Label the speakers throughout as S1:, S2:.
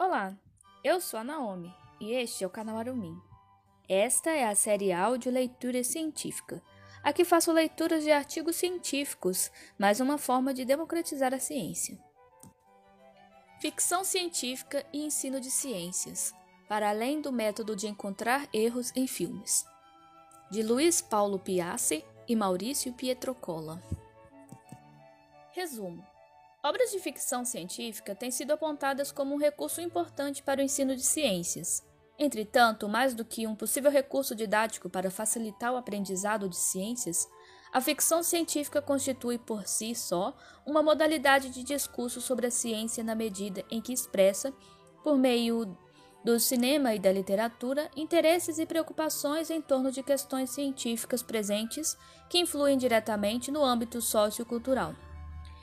S1: Olá, eu sou a Naomi e este é o canal Arumin. Esta é a série áudio Leitura Científica. Aqui faço leituras de artigos científicos, mais uma forma de democratizar a ciência. Ficção científica e ensino de ciências, para além do método de encontrar erros em filmes. De Luiz Paulo Piassi e Maurício Pietrocola. Resumo. Obras de ficção científica têm sido apontadas como um recurso importante para o ensino de ciências. Entretanto, mais do que um possível recurso didático para facilitar o aprendizado de ciências, a ficção científica constitui por si só uma modalidade de discurso sobre a ciência na medida em que expressa, por meio do cinema e da literatura, interesses e preocupações em torno de questões científicas presentes que influem diretamente no âmbito sociocultural.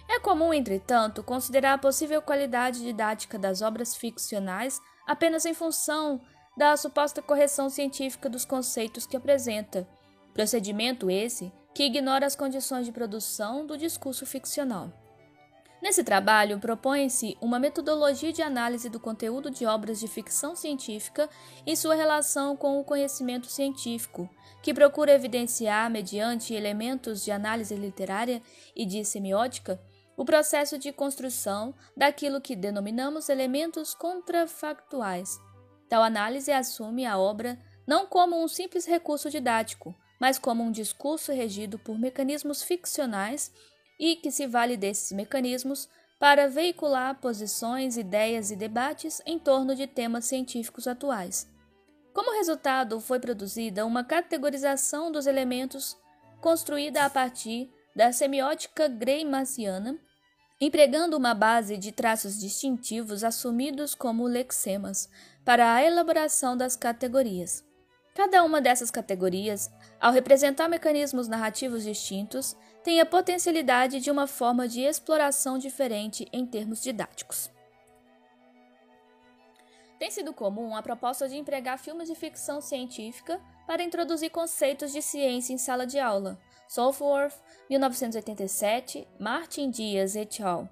S1: É comum, entretanto, considerar a possível qualidade didática das obras ficcionais apenas em função da suposta correção científica dos conceitos que apresenta, procedimento esse que ignora as condições de produção do discurso ficcional. Nesse trabalho, propõe-se uma metodologia de análise do conteúdo de obras de ficção científica em sua relação com o conhecimento científico, que procura evidenciar, mediante elementos de análise literária e de semiótica, o processo de construção daquilo que denominamos elementos contrafactuais. Tal análise assume a obra não como um simples recurso didático, mas como um discurso regido por mecanismos ficcionais e que se vale desses mecanismos para veicular posições, ideias e debates em torno de temas científicos atuais. Como resultado, foi produzida uma categorização dos elementos construída a partir da semiótica Greimassiana, empregando uma base de traços distintivos assumidos como lexemas para a elaboração das categorias. Cada uma dessas categorias, ao representar mecanismos narrativos distintos, tem a potencialidade de uma forma de exploração diferente em termos didáticos. Tem sido comum a proposta de empregar filmes de ficção científica para introduzir conceitos de ciência em sala de aula. Southworth, 1987, Martin Dias et al.,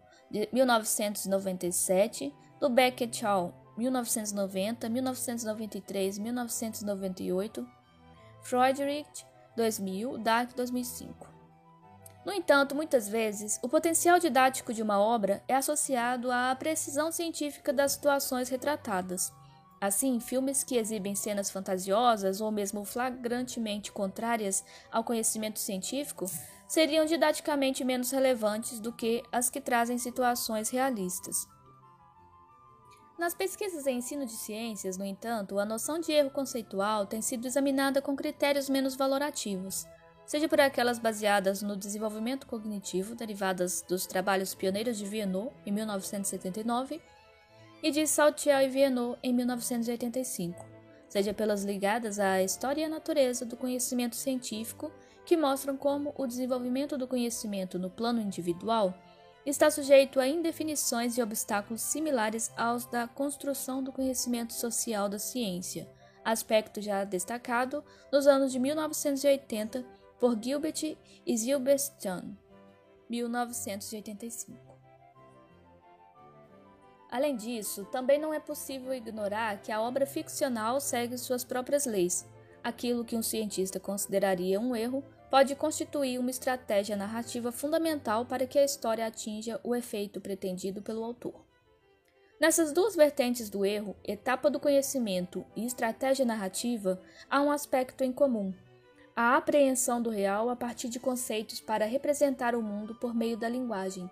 S1: 1997, Lubeck et al., 1990, 1993, 1998, Friedrich, 2000, Dark, 2005. No entanto, muitas vezes, o potencial didático de uma obra é associado à precisão científica das situações retratadas. Assim, filmes que exibem cenas fantasiosas ou mesmo flagrantemente contrárias ao conhecimento científico seriam didaticamente menos relevantes do que as que trazem situações realistas. Nas pesquisas em ensino de ciências, no entanto, a noção de erro conceitual tem sido examinada com critérios menos valorativos seja por aquelas baseadas no desenvolvimento cognitivo derivadas dos trabalhos pioneiros de Vienot em 1979 e de Saltiel e Vienot em 1985, seja pelas ligadas à história e à natureza do conhecimento científico que mostram como o desenvolvimento do conhecimento no plano individual está sujeito a indefinições e obstáculos similares aos da construção do conhecimento social da ciência, aspecto já destacado nos anos de 1980 por Gilbert e Silverstein, 1985. Além disso, também não é possível ignorar que a obra ficcional segue suas próprias leis. Aquilo que um cientista consideraria um erro pode constituir uma estratégia narrativa fundamental para que a história atinja o efeito pretendido pelo autor. Nessas duas vertentes do erro, etapa do conhecimento e estratégia narrativa, há um aspecto em comum, a apreensão do real a partir de conceitos para representar o mundo por meio da linguagem.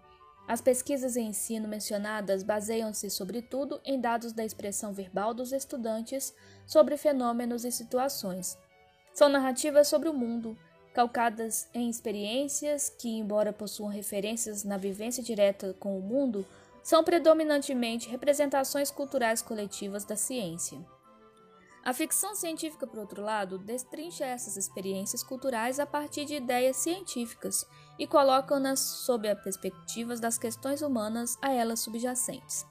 S1: As pesquisas em ensino mencionadas baseiam-se, sobretudo, em dados da expressão verbal dos estudantes sobre fenômenos e situações. São narrativas sobre o mundo, calcadas em experiências que, embora possuam referências na vivência direta com o mundo, são predominantemente representações culturais coletivas da ciência. A ficção científica, por outro lado, destrincha essas experiências culturais a partir de ideias científicas e coloca-nas sob a perspectiva das questões humanas a elas subjacentes.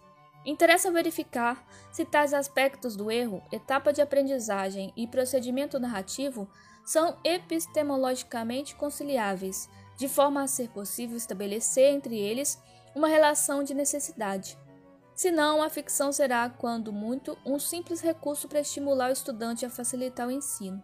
S1: Interessa verificar se tais aspectos do erro, etapa de aprendizagem e procedimento narrativo são epistemologicamente conciliáveis, de forma a ser possível estabelecer entre eles uma relação de necessidade. senão a ficção será, quando muito, um simples recurso para estimular o estudante a facilitar o ensino.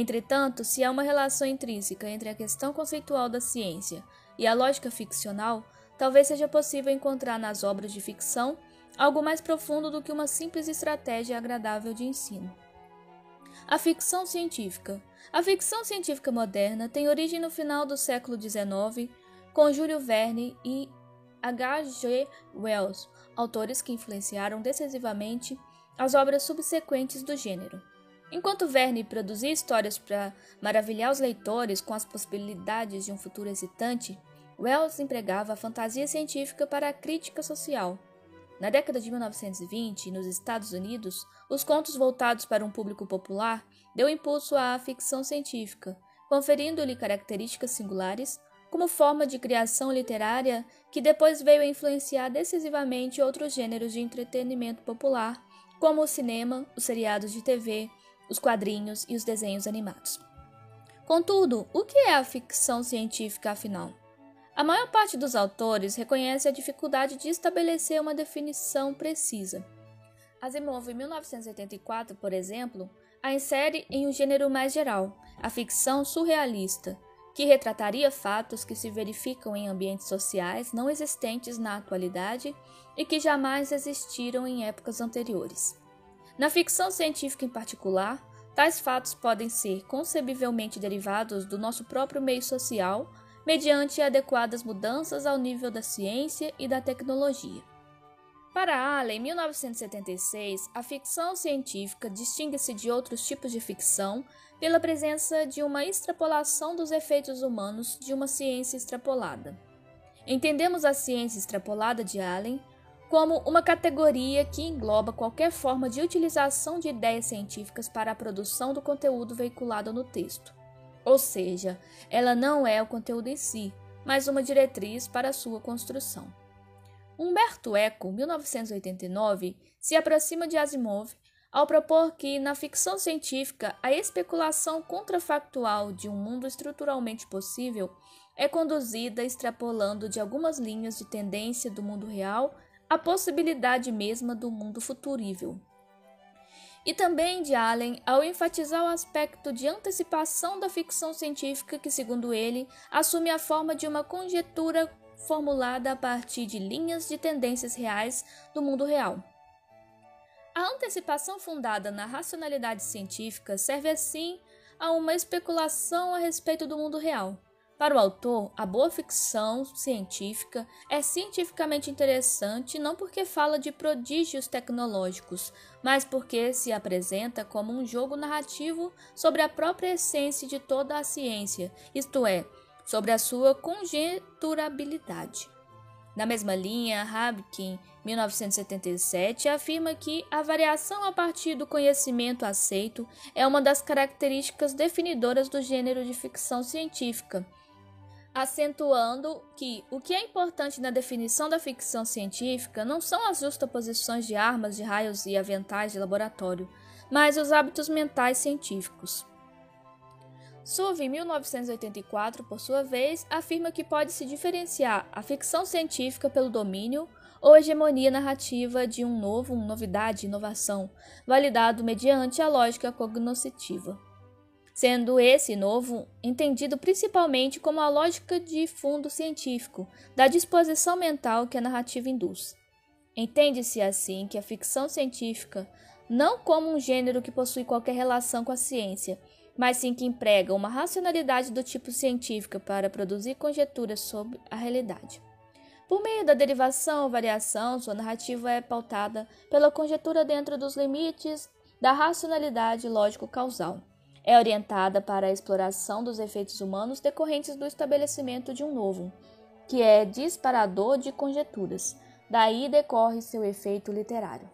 S1: Entretanto, se há uma relação intrínseca entre a questão conceitual da ciência e a lógica ficcional, talvez seja possível encontrar nas obras de ficção algo mais profundo do que uma simples estratégia agradável de ensino. A ficção científica. A ficção científica moderna tem origem no final do século XIX, com Júlio Verne e H. G. Wells, autores que influenciaram decisivamente as obras subsequentes do gênero. Enquanto Verne produzia histórias para maravilhar os leitores com as possibilidades de um futuro excitante, Wells empregava a fantasia científica para a crítica social. Na década de 1920, nos Estados Unidos, os contos voltados para um público popular deu impulso à ficção científica, conferindo-lhe características singulares como forma de criação literária que depois veio a influenciar decisivamente outros gêneros de entretenimento popular, como o cinema, os seriados de TV, os quadrinhos e os desenhos animados. Contudo, o que é a ficção científica afinal? A maior parte dos autores reconhece a dificuldade de estabelecer uma definição precisa. Asimov, em 1984, por exemplo, a insere em um gênero mais geral, a ficção surrealista, que retrataria fatos que se verificam em ambientes sociais não existentes na atualidade e que jamais existiram em épocas anteriores. Na ficção científica em particular, tais fatos podem ser concebivelmente derivados do nosso próprio meio social, mediante adequadas mudanças ao nível da ciência e da tecnologia. Para Allen, em 1976, a ficção científica distingue-se de outros tipos de ficção pela presença de uma extrapolação dos efeitos humanos de uma ciência extrapolada. Entendemos a ciência extrapolada de Allen como uma categoria que engloba qualquer forma de utilização de ideias científicas para a produção do conteúdo veiculado no texto. Ou seja, ela não é o conteúdo em si, mas uma diretriz para sua construção. Humberto Eco, 1989, se aproxima de Asimov ao propor que, na ficção científica, a especulação contrafactual de um mundo estruturalmente possível é conduzida extrapolando de algumas linhas de tendência do mundo real a possibilidade mesma do mundo futurível. E também de Allen ao enfatizar o aspecto de antecipação da ficção científica que, segundo ele, assume a forma de uma conjetura formulada a partir de linhas de tendências reais do mundo real. A antecipação fundada na racionalidade científica serve assim a uma especulação a respeito do mundo real. Para o autor, a boa ficção científica é cientificamente interessante não porque fala de prodígios tecnológicos, mas porque se apresenta como um jogo narrativo sobre a própria essência de toda a ciência, isto é, sobre a sua conjeturabilidade. Na mesma linha, Rabkin, 1977, afirma que a variação a partir do conhecimento aceito é uma das características definidoras do gênero de ficção científica, acentuando que o que é importante na definição da ficção científica não são as justaposições de armas, de raios e aventais de laboratório, mas os hábitos mentais científicos. Suve, em 1984, por sua vez, afirma que pode se diferenciar a ficção científica pelo domínio ou hegemonia narrativa de um novo, uma novidade, inovação, validado mediante a lógica cognoscitiva. Sendo esse novo entendido principalmente como a lógica de fundo científico, da disposição mental que a narrativa induz. Entende-se assim que a ficção científica, não como um gênero que possui qualquer relação com a ciência, mas sim que emprega uma racionalidade do tipo científica para produzir conjecturas sobre a realidade. Por meio da derivação ou variação, sua narrativa é pautada pela conjectura dentro dos limites da racionalidade lógico-causal. É orientada para a exploração dos efeitos humanos decorrentes do estabelecimento de um novo, que é disparador de conjecturas. Daí decorre seu efeito literário.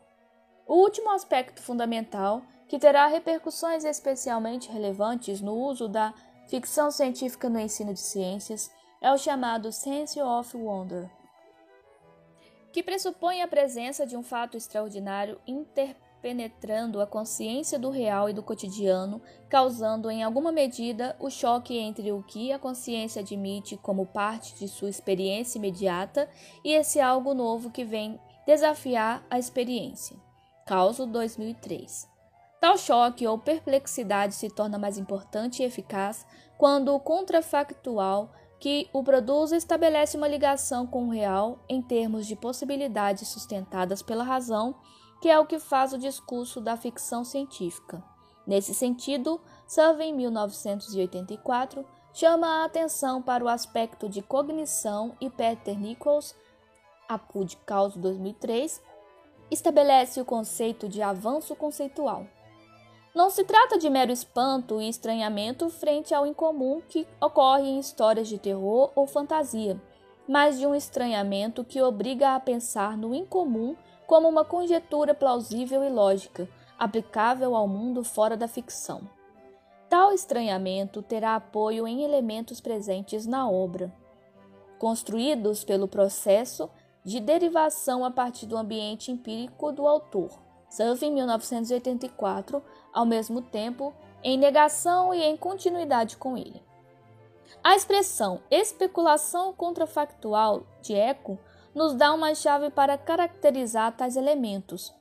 S1: O último aspecto fundamental que terá repercussões especialmente relevantes no uso da ficção científica no ensino de ciências, é o chamado Sense of Wonder, que pressupõe a presença de um fato extraordinário interpenetrando a consciência do real e do cotidiano, causando em alguma medida o choque entre o que a consciência admite como parte de sua experiência imediata e esse algo novo que vem desafiar a experiência. Causo 2003. Tal choque ou perplexidade se torna mais importante e eficaz quando o contrafactual que o produz estabelece uma ligação com o real em termos de possibilidades sustentadas pela razão, que é o que faz o discurso da ficção científica. Nesse sentido, Survey, em 1984, chama a atenção para o aspecto de cognição e Peter Nichols, Apud Caus 2003, estabelece o conceito de avanço conceitual. Não se trata de mero espanto e estranhamento frente ao incomum que ocorre em histórias de terror ou fantasia, mas de um estranhamento que obriga a pensar no incomum como uma conjetura plausível e lógica, aplicável ao mundo fora da ficção. Tal estranhamento terá apoio em elementos presentes na obra, construídos pelo processo de derivação a partir do ambiente empírico do autor Surf em 1984, ao mesmo tempo em negação e em continuidade com ele. A expressão especulação contrafactual de Eco nos dá uma chave para caracterizar tais elementos.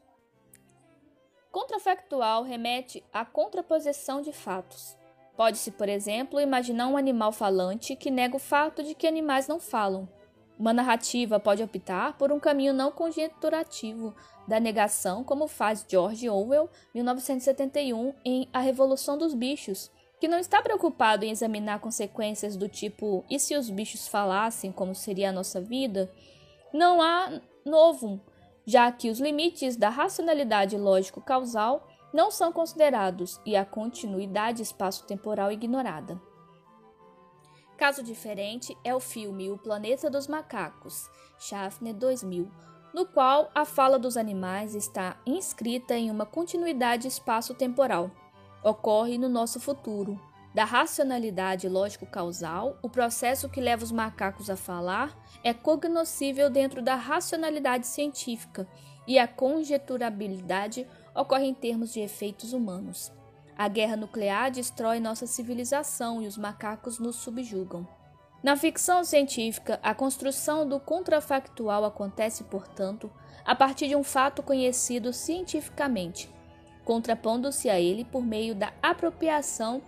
S1: Contrafactual remete à contraposição de fatos. Pode-se, por exemplo, imaginar um animal falante que nega o fato de que animais não falam. Uma narrativa pode optar por um caminho não conjeturativo, da negação, como faz George Orwell, 1971, em A Revolução dos Bichos, que não está preocupado em examinar consequências do tipo e se os bichos falassem como seria a nossa vida, não há novo, já que os limites da racionalidade lógico-causal não são considerados e a continuidade espaço-temporal ignorada. Caso diferente é o filme O Planeta dos Macacos, Schaffner 2000, no qual a fala dos animais está inscrita em uma continuidade espaço-temporal. Ocorre no nosso futuro. Da racionalidade lógico-causal, o processo que leva os macacos a falar é cognoscível dentro da racionalidade científica e a conjeturabilidade ocorre em termos de efeitos humanos. A guerra nuclear destrói nossa civilização e os macacos nos subjugam. Na ficção científica, a construção do contrafactual acontece, portanto, a partir de um fato conhecido cientificamente, contrapondo-se a ele por meio da apropriação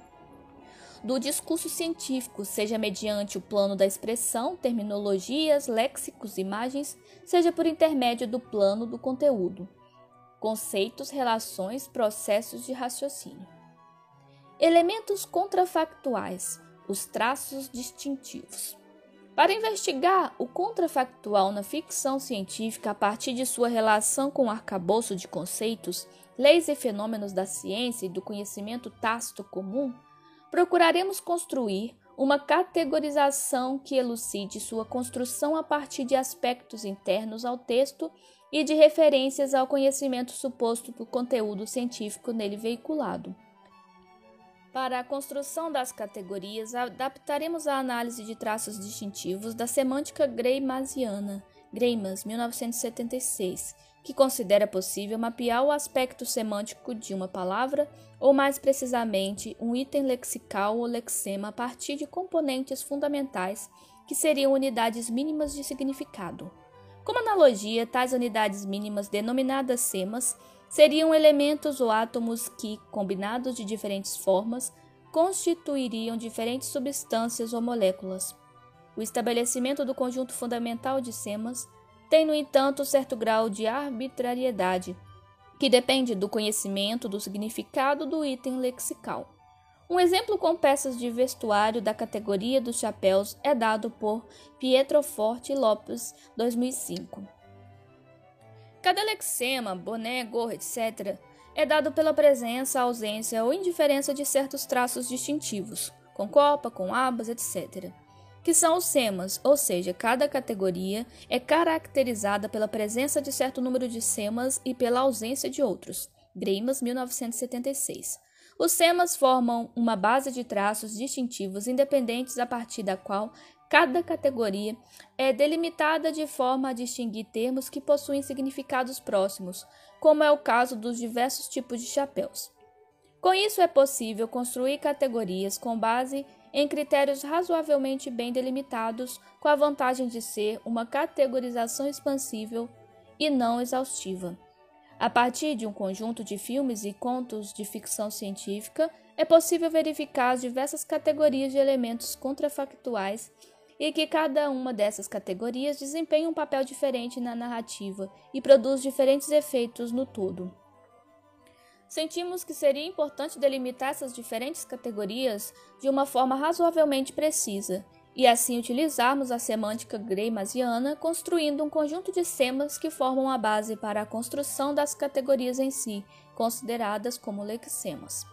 S1: do discurso científico, seja mediante o plano da expressão, terminologias, léxicos, imagens, seja por intermédio do plano do conteúdo, conceitos, relações, processos de raciocínio. Elementos contrafactuais os traços distintivos. Para investigar o contrafactual na ficção científica a partir de sua relação com o arcabouço de conceitos, leis e fenômenos da ciência e do conhecimento tácito comum, procuraremos construir uma categorização que elucide sua construção a partir de aspectos internos ao texto e de referências ao conhecimento suposto do conteúdo científico nele veiculado. Para a construção das categorias, adaptaremos a análise de traços distintivos da semântica greymasiana, Greimas, 1976, que considera possível mapear o aspecto semântico de uma palavra, ou mais precisamente, um item lexical ou lexema a partir de componentes fundamentais que seriam unidades mínimas de significado. Como analogia, tais unidades mínimas, denominadas semas, seriam elementos ou átomos que, combinados de diferentes formas, constituiriam diferentes substâncias ou moléculas. O estabelecimento do conjunto fundamental de semas tem, no entanto, certo grau de arbitrariedade, que depende do conhecimento do significado do item lexical. Um exemplo com peças de vestuário da categoria dos chapéus é dado por Pietro Forte Lopes, 2005. Cada lexema, boné, gorro, etc., é dado pela presença, ausência ou indiferença de certos traços distintivos, com copa, com abas, etc., que são os semas, ou seja, cada categoria é caracterizada pela presença de certo número de semas e pela ausência de outros. Greimas, 1976. Os semas formam uma base de traços distintivos independentes a partir da qual Cada categoria é delimitada de forma a distinguir termos que possuem significados próximos, como é o caso dos diversos tipos de chapéus. Com isso, é possível construir categorias com base em critérios razoavelmente bem delimitados, com a vantagem de ser uma categorização expansível e não exaustiva. A partir de um conjunto de filmes e contos de ficção científica, é possível verificar as diversas categorias de elementos contrafactuais e que cada uma dessas categorias desempenha um papel diferente na narrativa e produz diferentes efeitos no todo. Sentimos que seria importante delimitar essas diferentes categorias de uma forma razoavelmente precisa e assim utilizarmos a semântica greymasiana, construindo um conjunto de semas que formam a base para a construção das categorias em si, consideradas como lexemas.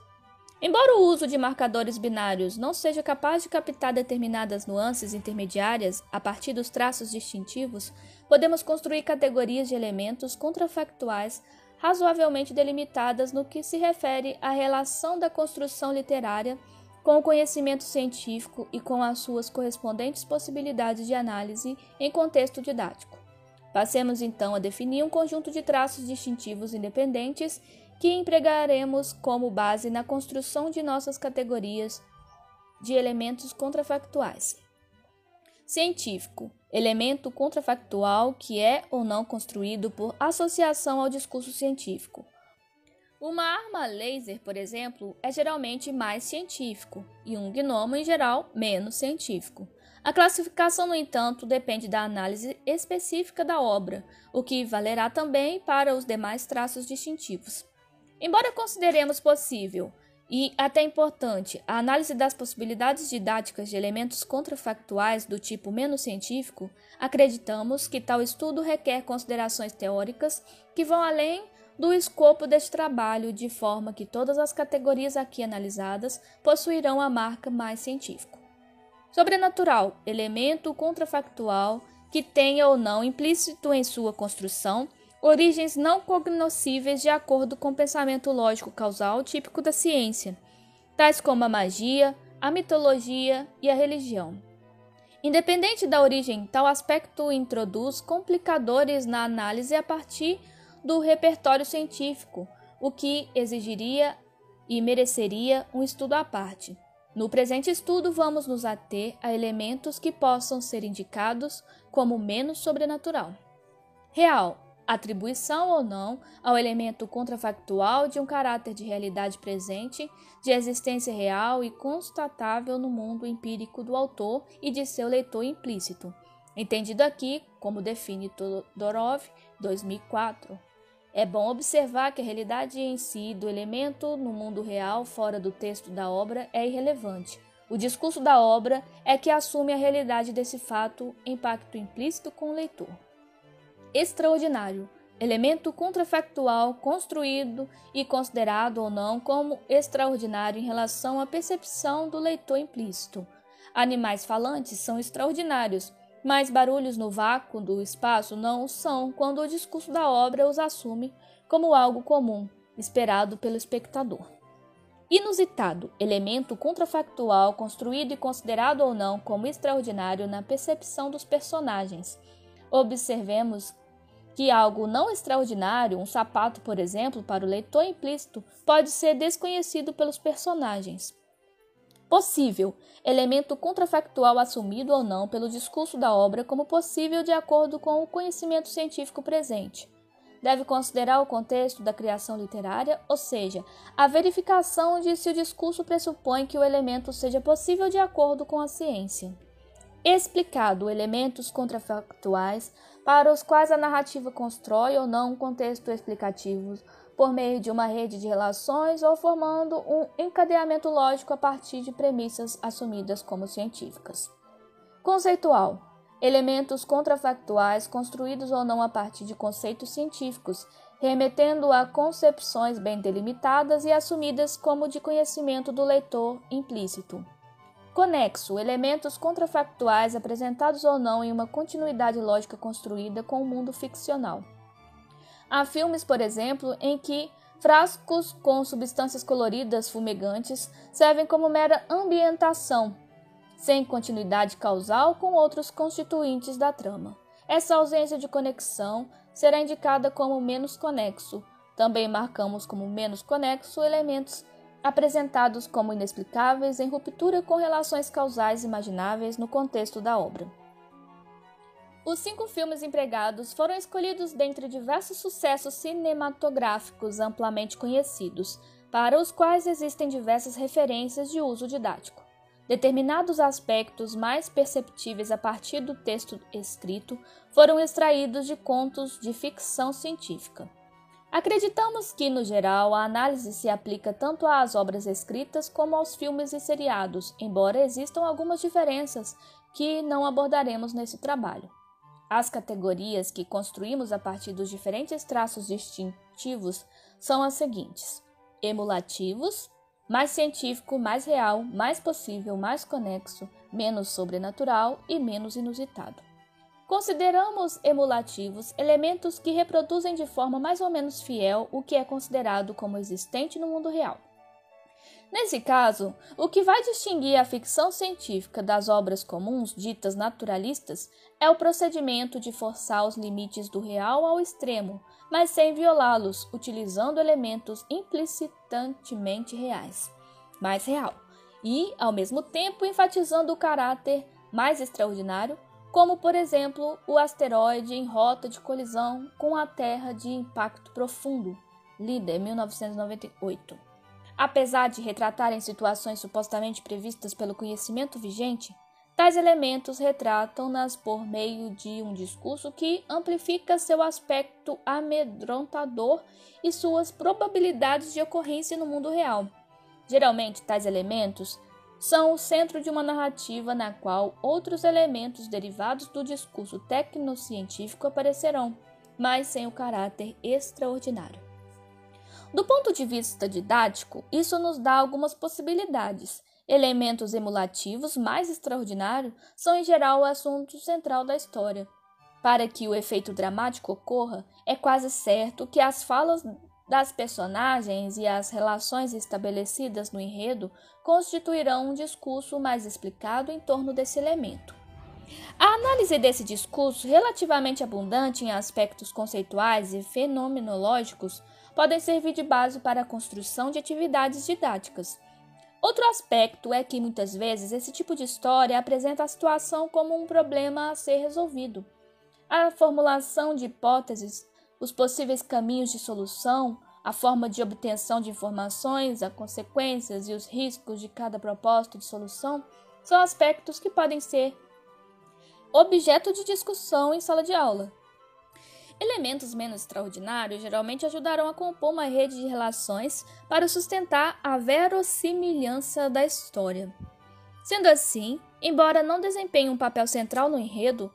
S1: Embora o uso de marcadores binários não seja capaz de captar determinadas nuances intermediárias a partir dos traços distintivos, podemos construir categorias de elementos contrafactuais razoavelmente delimitadas no que se refere à relação da construção literária com o conhecimento científico e com as suas correspondentes possibilidades de análise em contexto didático. Passemos então a definir um conjunto de traços distintivos independentes que empregaremos como base na construção de nossas categorias de elementos contrafactuais. Científico elemento contrafactual que é ou não construído por associação ao discurso científico. Uma arma laser, por exemplo, é geralmente mais científico e um gnomo, em geral, menos científico. A classificação, no entanto, depende da análise específica da obra, o que valerá também para os demais traços distintivos. Embora consideremos possível e até importante a análise das possibilidades didáticas de elementos contrafactuais do tipo menos científico, acreditamos que tal estudo requer considerações teóricas que vão além do escopo deste trabalho, de forma que todas as categorias aqui analisadas possuirão a marca mais científico. Sobrenatural, elemento contrafactual que tenha ou não implícito em sua construção origens não cognoscíveis de acordo com o pensamento lógico causal típico da ciência, tais como a magia, a mitologia e a religião. Independente da origem, tal aspecto introduz complicadores na análise a partir do repertório científico, o que exigiria e mereceria um estudo à parte. No presente estudo, vamos nos ater a elementos que possam ser indicados como menos sobrenatural. Real atribuição ou não ao elemento contrafactual de um caráter de realidade presente, de existência real e constatável no mundo empírico do autor e de seu leitor implícito. Entendido aqui, como define Todorov, 2004. É bom observar que a realidade em si do elemento no mundo real, fora do texto da obra, é irrelevante. O discurso da obra é que assume a realidade desse fato em pacto implícito com o leitor extraordinário, elemento contrafactual construído e considerado ou não como extraordinário em relação à percepção do leitor implícito. Animais falantes são extraordinários, mas barulhos no vácuo do espaço não o são quando o discurso da obra os assume como algo comum, esperado pelo espectador. Inusitado, elemento contrafactual construído e considerado ou não como extraordinário na percepção dos personagens. Observemos que algo não extraordinário, um sapato, por exemplo, para o leitor implícito, pode ser desconhecido pelos personagens. Possível, elemento contrafactual assumido ou não pelo discurso da obra como possível de acordo com o conhecimento científico presente. Deve considerar o contexto da criação literária, ou seja, a verificação de se o discurso pressupõe que o elemento seja possível de acordo com a ciência. Explicado elementos contrafactuais para os quais a narrativa constrói ou não um contexto explicativo por meio de uma rede de relações ou formando um encadeamento lógico a partir de premissas assumidas como científicas. Conceitual: elementos contrafactuais construídos ou não a partir de conceitos científicos, remetendo a concepções bem delimitadas e assumidas como de conhecimento do leitor implícito. Conexo, elementos contrafactuais apresentados ou não em uma continuidade lógica construída com o mundo ficcional. Há filmes, por exemplo, em que frascos com substâncias coloridas fumegantes servem como mera ambientação, sem continuidade causal com outros constituintes da trama. Essa ausência de conexão será indicada como menos conexo. Também marcamos como menos conexo elementos apresentados como inexplicáveis em ruptura com relações causais imagináveis no contexto da obra. Os cinco filmes empregados foram escolhidos dentre diversos sucessos cinematográficos amplamente conhecidos, para os quais existem diversas referências de uso didático. Determinados aspectos mais perceptíveis a partir do texto escrito foram extraídos de contos de ficção científica. Acreditamos que, no geral, a análise se aplica tanto às obras escritas como aos filmes e seriados, embora existam algumas diferenças que não abordaremos nesse trabalho. As categorias que construímos a partir dos diferentes traços distintivos são as seguintes: emulativos, mais científico, mais real, mais possível, mais conexo, menos sobrenatural e menos inusitado. Consideramos emulativos elementos que reproduzem de forma mais ou menos fiel o que é considerado como existente no mundo real. Nesse caso, o que vai distinguir a ficção científica das obras comuns ditas naturalistas é o procedimento de forçar os limites do real ao extremo, mas sem violá-los, utilizando elementos implicitantemente reais, mais real, e, ao mesmo tempo, enfatizando o caráter mais extraordinário, como, por exemplo, o asteroide em rota de colisão com a Terra de impacto profundo, Líder, 1998. Apesar de retratarem situações supostamente previstas pelo conhecimento vigente, tais elementos retratam-nas por meio de um discurso que amplifica seu aspecto amedrontador e suas probabilidades de ocorrência no mundo real. Geralmente, tais elementos são o centro de uma narrativa na qual outros elementos derivados do discurso tecnocientífico aparecerão, mas sem o caráter extraordinário. Do ponto de vista didático, isso nos dá algumas possibilidades. Elementos emulativos mais extraordinários são, em geral, o assunto central da história. Para que o efeito dramático ocorra, é quase certo que as falas das personagens e as relações estabelecidas no enredo constituirão um discurso mais explicado em torno desse elemento. A análise desse discurso, relativamente abundante em aspectos conceituais e fenomenológicos, podem servir de base para a construção de atividades didáticas. Outro aspecto é que muitas vezes esse tipo de história apresenta a situação como um problema a ser resolvido. A formulação de hipóteses, os possíveis caminhos de solução, a forma de obtenção de informações, as consequências e os riscos de cada propósito de solução são aspectos que podem ser objeto de discussão em sala de aula. Elementos menos extraordinários geralmente ajudarão a compor uma rede de relações para sustentar a verossimilhança da história. Sendo assim, embora não desempenhem um papel central no enredo,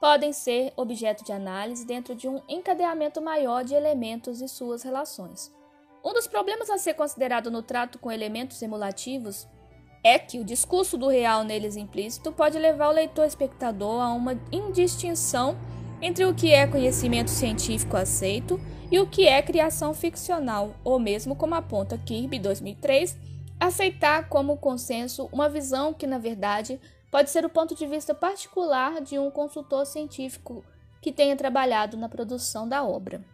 S1: podem ser objeto de análise dentro de um encadeamento maior de elementos e suas relações. Um dos problemas a ser considerado no trato com elementos emulativos é que o discurso do real neles implícito pode levar o leitor-espectador a uma indistinção entre o que é conhecimento científico aceito e o que é criação ficcional, ou mesmo como aponta Kirby 2003, aceitar como consenso uma visão que, na verdade, pode ser o ponto de vista particular de um consultor científico que tenha trabalhado na produção da obra.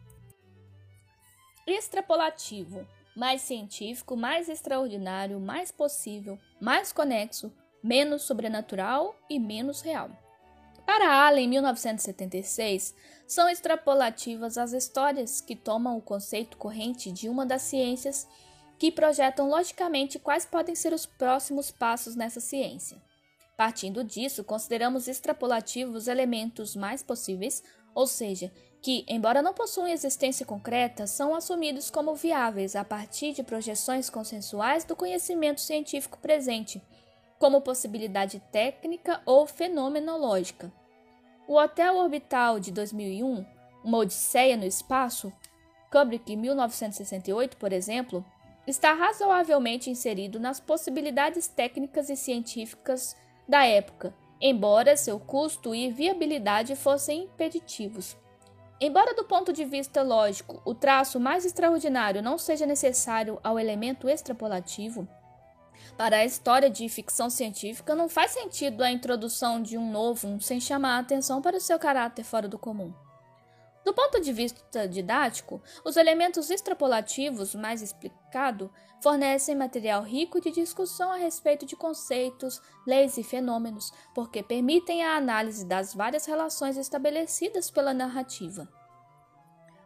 S1: Extrapolativo, mais científico, mais extraordinário, mais possível, mais conexo, menos sobrenatural e menos real. Para Allen, em 1976, são extrapolativas as histórias que tomam o conceito corrente de uma das ciências que projetam logicamente quais podem ser os próximos passos nessa ciência. Partindo disso, consideramos extrapolativos elementos mais possíveis, ou seja, que, embora não possuam existência concreta, são assumidos como viáveis a partir de projeções consensuais do conhecimento científico presente como possibilidade técnica ou fenomenológica. O Hotel Orbital de 2001, Uma Odisseia no Espaço, Kubrick 1968, por exemplo, está razoavelmente inserido nas possibilidades técnicas e científicas da época, embora seu custo e viabilidade fossem impeditivos. Embora, do ponto de vista lógico, o traço mais extraordinário não seja necessário ao elemento extrapolativo, para a história de ficção científica, não faz sentido a introdução de um novo sem chamar a atenção para o seu caráter fora do comum. Do ponto de vista didático, os elementos extrapolativos, mais explicado, fornecem material rico de discussão a respeito de conceitos, leis e fenômenos, porque permitem a análise das várias relações estabelecidas pela narrativa.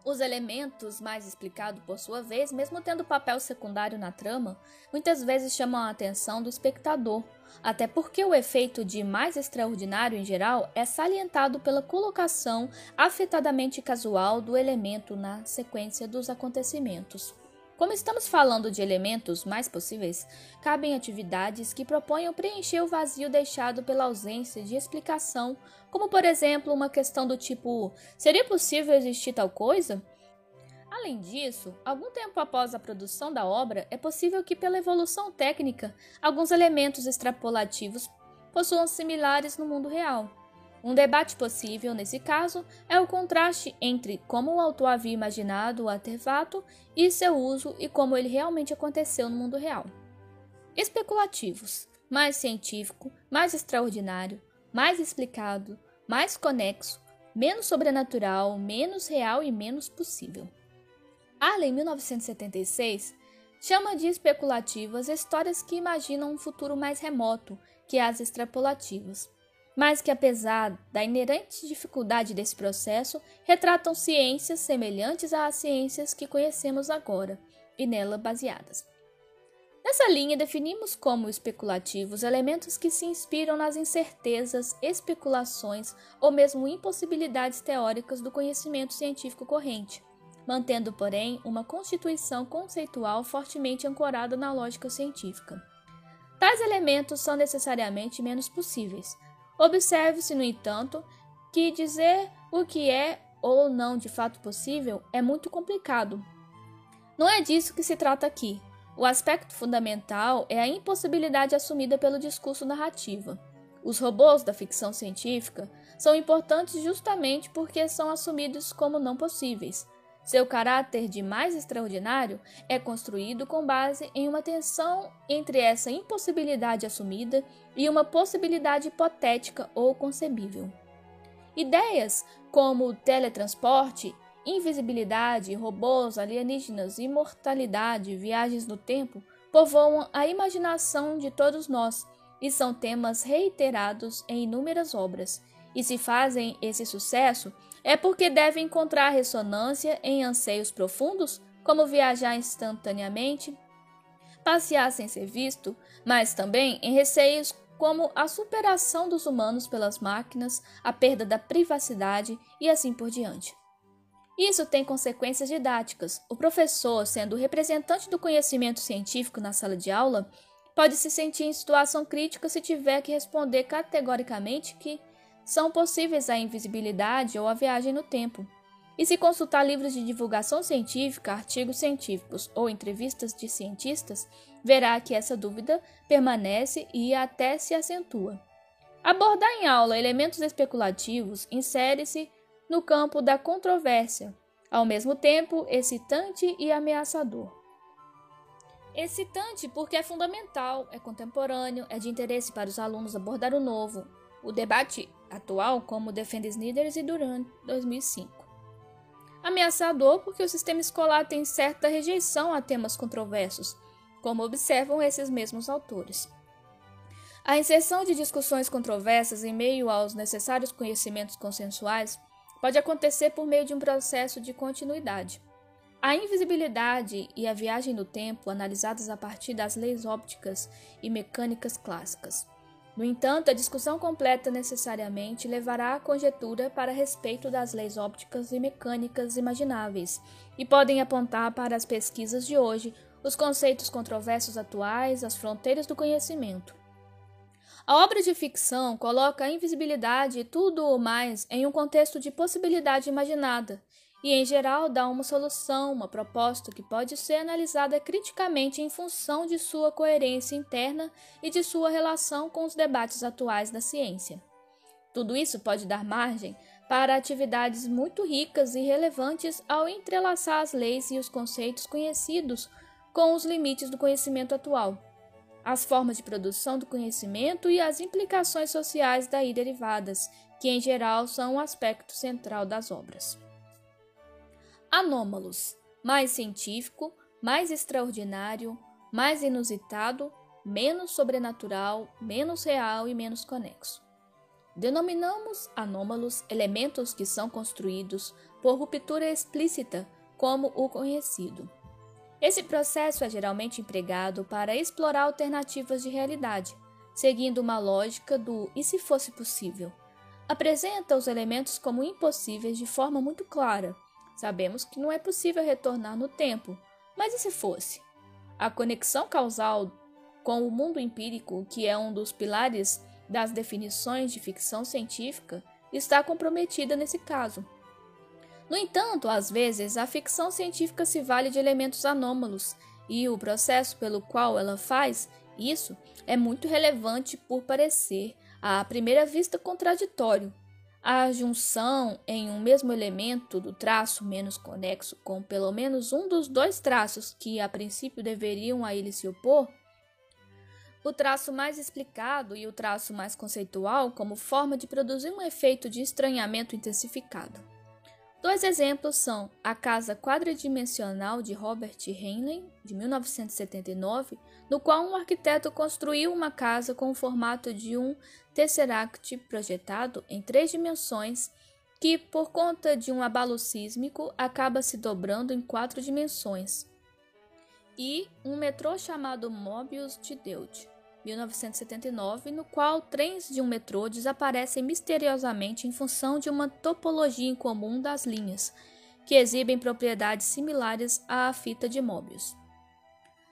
S1: Os elementos mais explicados, por sua vez, mesmo tendo papel secundário na trama, muitas vezes chamam a atenção do espectador, até porque o efeito de mais extraordinário em geral é salientado pela colocação afetadamente casual do elemento na sequência dos acontecimentos. Como estamos falando de elementos mais possíveis, cabem atividades que proponham preencher o vazio deixado pela ausência de explicação, como por exemplo uma questão do tipo: seria possível existir tal coisa? Além disso, algum tempo após a produção da obra, é possível que, pela evolução técnica, alguns elementos extrapolativos possuam similares no mundo real. Um debate possível, nesse caso, é o contraste entre como o autor havia imaginado o artefato e seu uso e como ele realmente aconteceu no mundo real. Especulativos mais científico, mais extraordinário, mais explicado, mais conexo, menos sobrenatural, menos real e menos possível. Arlen, 1976, chama de especulativas histórias que imaginam um futuro mais remoto que as extrapolativas, mas que, apesar da inerente dificuldade desse processo, retratam ciências semelhantes às ciências que conhecemos agora e nela baseadas. Nessa linha, definimos como especulativos elementos que se inspiram nas incertezas, especulações ou mesmo impossibilidades teóricas do conhecimento científico corrente, mantendo, porém, uma constituição conceitual fortemente ancorada na lógica científica. Tais elementos são necessariamente menos possíveis. Observe-se, no entanto, que dizer o que é ou não de fato possível é muito complicado. Não é disso que se trata aqui. O aspecto fundamental é a impossibilidade assumida pelo discurso narrativa. Os robôs da ficção científica são importantes justamente porque são assumidos como não possíveis, seu caráter de mais extraordinário é construído com base em uma tensão entre essa impossibilidade assumida e uma possibilidade hipotética ou concebível. Ideias como teletransporte, invisibilidade, robôs, alienígenas, imortalidade, viagens no tempo povoam a imaginação de todos nós e são temas reiterados em inúmeras obras. E se fazem esse sucesso é porque deve encontrar ressonância em anseios profundos, como viajar instantaneamente, passear sem ser visto, mas também em receios como a superação dos humanos pelas máquinas, a perda da privacidade e assim por diante. Isso tem consequências didáticas. O professor, sendo o representante do conhecimento científico na sala de aula, pode se sentir em situação crítica se tiver que responder categoricamente que são possíveis a invisibilidade ou a viagem no tempo. E se consultar livros de divulgação científica, artigos científicos ou entrevistas de cientistas, verá que essa dúvida permanece e até se acentua. Abordar em aula elementos especulativos insere-se no campo da controvérsia, ao mesmo tempo excitante e ameaçador. Excitante porque é fundamental, é contemporâneo, é de interesse para os alunos abordar o novo, o debate atual, como defende Snider e Duran 2005. Ameaçador porque o sistema escolar tem certa rejeição a temas controversos, como observam esses mesmos autores. A inserção de discussões controversas em meio aos necessários conhecimentos consensuais pode acontecer por meio de um processo de continuidade. A invisibilidade e a viagem no tempo, analisadas a partir das leis ópticas e mecânicas clássicas. No entanto, a discussão completa necessariamente levará à conjetura para respeito das leis ópticas e mecânicas imagináveis, e podem apontar para as pesquisas de hoje os conceitos controversos atuais, as fronteiras do conhecimento. A obra de ficção coloca a invisibilidade e tudo o mais em um contexto de possibilidade imaginada, e, em geral, dá uma solução, uma proposta que pode ser analisada criticamente em função de sua coerência interna e de sua relação com os debates atuais da ciência. Tudo isso pode dar margem para atividades muito ricas e relevantes ao entrelaçar as leis e os conceitos conhecidos com os limites do conhecimento atual, as formas de produção do conhecimento e as implicações sociais daí derivadas, que em geral são o um aspecto central das obras. Anômalos: mais científico, mais extraordinário, mais inusitado, menos sobrenatural, menos real e menos conexo. Denominamos anômalos elementos que são construídos por ruptura explícita, como o conhecido. Esse processo é geralmente empregado para explorar alternativas de realidade, seguindo uma lógica do e se fosse possível. Apresenta os elementos como impossíveis de forma muito clara. Sabemos que não é possível retornar no tempo, mas e se fosse? A conexão causal com o mundo empírico, que é um dos pilares das definições de ficção científica, está comprometida nesse caso. No entanto, às vezes, a ficção científica se vale de elementos anômalos, e o processo pelo qual ela faz isso é muito relevante por parecer, à primeira vista, contraditório. A junção em um mesmo elemento do traço menos conexo com pelo menos um dos dois traços que a princípio deveriam a ele se opor o traço mais explicado e o traço mais conceitual como forma de produzir um efeito de estranhamento intensificado. Dois exemplos são A Casa Quadridimensional de Robert Heinlein, de 1979, no qual um arquiteto construiu uma casa com o formato de um tesseract projetado em três dimensões que, por conta de um abalo sísmico, acaba se dobrando em quatro dimensões, e um metrô chamado Mobius de Deutsch, 1979, no qual trens de um metrô desaparecem misteriosamente em função de uma topologia incomum das linhas, que exibem propriedades similares à fita de Möbius.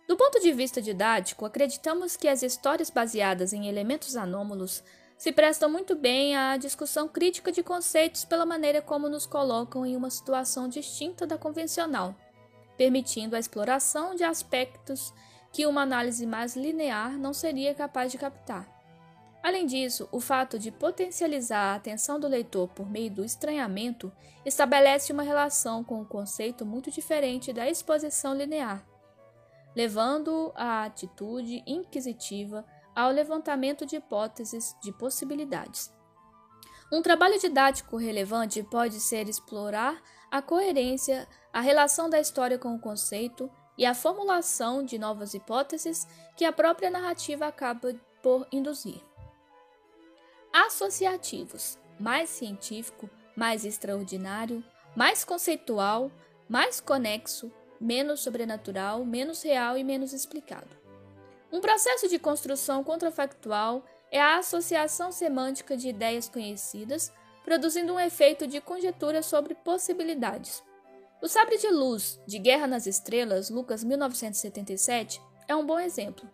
S1: Do ponto de vista didático, acreditamos que as histórias baseadas em elementos anômalos se prestam muito bem à discussão crítica de conceitos pela maneira como nos colocam em uma situação distinta da convencional, permitindo a exploração de aspectos que uma análise mais linear não seria capaz de captar. Além disso, o fato de potencializar a atenção do leitor por meio do estranhamento estabelece uma relação com o conceito muito diferente da exposição linear, levando a atitude inquisitiva ao levantamento de hipóteses de possibilidades. Um trabalho didático relevante pode ser explorar a coerência, a relação da história com o conceito e a formulação de novas hipóteses que a própria narrativa acaba por induzir. Associativos: mais científico, mais extraordinário, mais conceitual, mais conexo, menos sobrenatural, menos real e menos explicado. Um processo de construção contrafactual é a associação semântica de ideias conhecidas, produzindo um efeito de conjectura sobre possibilidades. O sabre de luz de Guerra nas Estrelas, Lucas 1977, é um bom exemplo.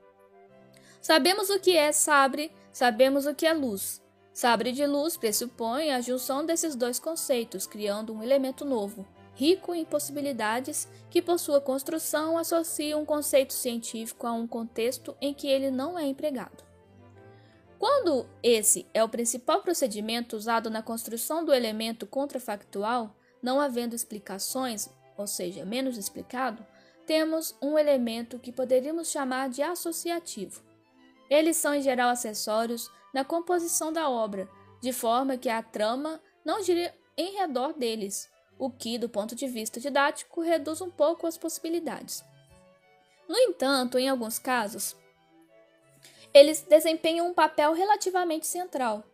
S1: Sabemos o que é sabre, sabemos o que é luz. Sabre de luz pressupõe a junção desses dois conceitos, criando um elemento novo, rico em possibilidades, que por sua construção associa um conceito científico a um contexto em que ele não é empregado. Quando esse é o principal procedimento usado na construção do elemento contrafactual, não havendo explicações, ou seja, menos explicado, temos um elemento que poderíamos chamar de associativo. Eles são em geral acessórios na composição da obra, de forma que a trama não gira em redor deles, o que, do ponto de vista didático, reduz um pouco as possibilidades. No entanto, em alguns casos, eles desempenham um papel relativamente central,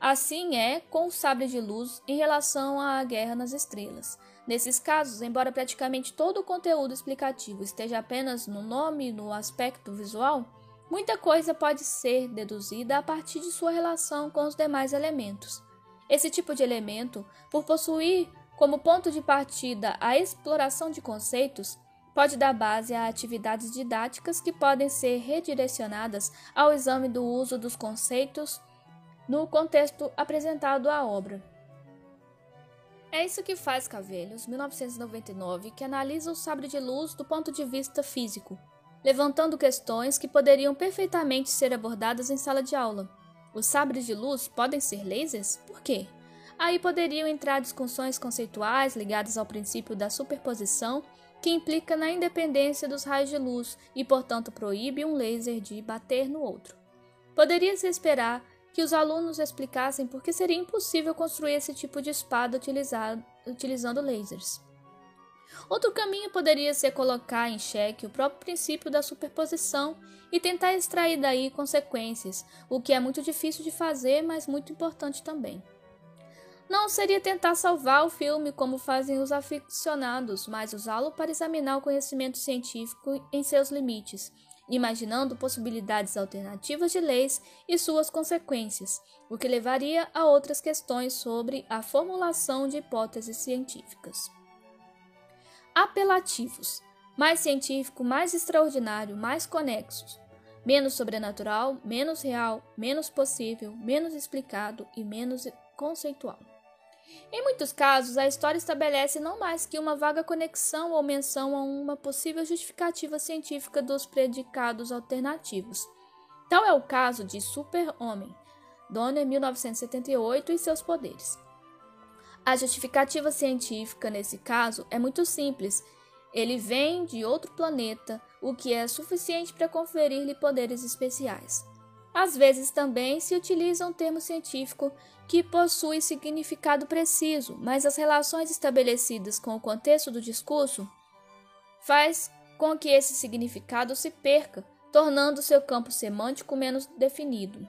S1: Assim é com o sabre de luz em relação à Guerra nas Estrelas. Nesses casos, embora praticamente todo o conteúdo explicativo esteja apenas no nome e no aspecto visual, muita coisa pode ser deduzida a partir de sua relação com os demais elementos. Esse tipo de elemento, por possuir como ponto de partida a exploração de conceitos, pode dar base a atividades didáticas que podem ser redirecionadas ao exame do uso dos conceitos no contexto apresentado à obra. É isso que faz Cavelhos, 1999, que analisa o sabre de luz do ponto de vista físico, levantando questões que poderiam perfeitamente ser abordadas em sala de aula. Os sabres de luz podem ser lasers? Por quê? Aí poderiam entrar discussões conceituais ligadas ao princípio da superposição, que implica na independência dos raios de luz e, portanto, proíbe um laser de bater no outro. Poderia-se esperar que os alunos explicassem por que seria impossível construir esse tipo de espada utilizando lasers. Outro caminho poderia ser colocar em xeque o próprio princípio da superposição e tentar extrair daí consequências, o que é muito difícil de fazer, mas muito importante também. Não seria tentar salvar o filme como fazem os aficionados, mas usá-lo para examinar o conhecimento científico em seus limites, imaginando possibilidades alternativas de leis e suas consequências, o que levaria a outras questões sobre a formulação de hipóteses científicas. Apelativos: mais científico, mais extraordinário, mais conexos. Menos sobrenatural, menos real, menos possível, menos explicado e menos conceitual. Em muitos casos, a história estabelece não mais que uma vaga conexão ou menção a uma possível justificativa científica dos predicados alternativos. Tal é o caso de Super-Homem, Donner 1978 e seus poderes. A justificativa científica nesse caso é muito simples. Ele vem de outro planeta, o que é suficiente para conferir-lhe poderes especiais. Às vezes também se utiliza um termo científico que possui significado preciso, mas as relações estabelecidas com o contexto do discurso faz com que esse significado se perca, tornando seu campo semântico menos definido.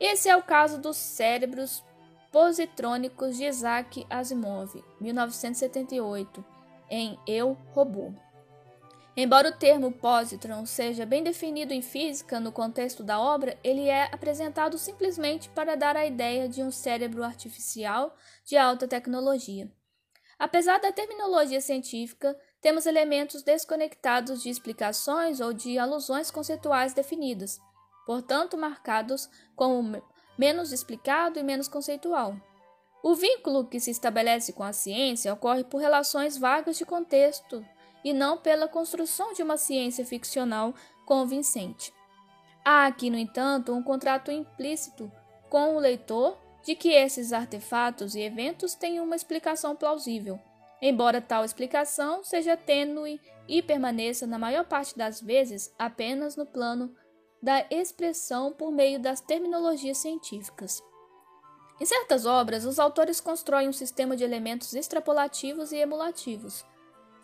S1: Esse é o caso dos cérebros positrônicos de Isaac Asimov, 1978, em Eu, Robô. Embora o termo positron seja bem definido em física no contexto da obra, ele é apresentado simplesmente para dar a ideia de um cérebro artificial de alta tecnologia. Apesar da terminologia científica, temos elementos desconectados de explicações ou de alusões conceituais definidas, portanto marcados como menos explicado e menos conceitual. O vínculo que se estabelece com a ciência ocorre por relações vagas de contexto e não pela construção de uma ciência ficcional convincente. Há aqui, no entanto, um contrato implícito com o leitor de que esses artefatos e eventos têm uma explicação plausível, embora tal explicação seja tênue e permaneça, na maior parte das vezes, apenas no plano da expressão por meio das terminologias científicas. Em certas obras, os autores constroem um sistema de elementos extrapolativos e emulativos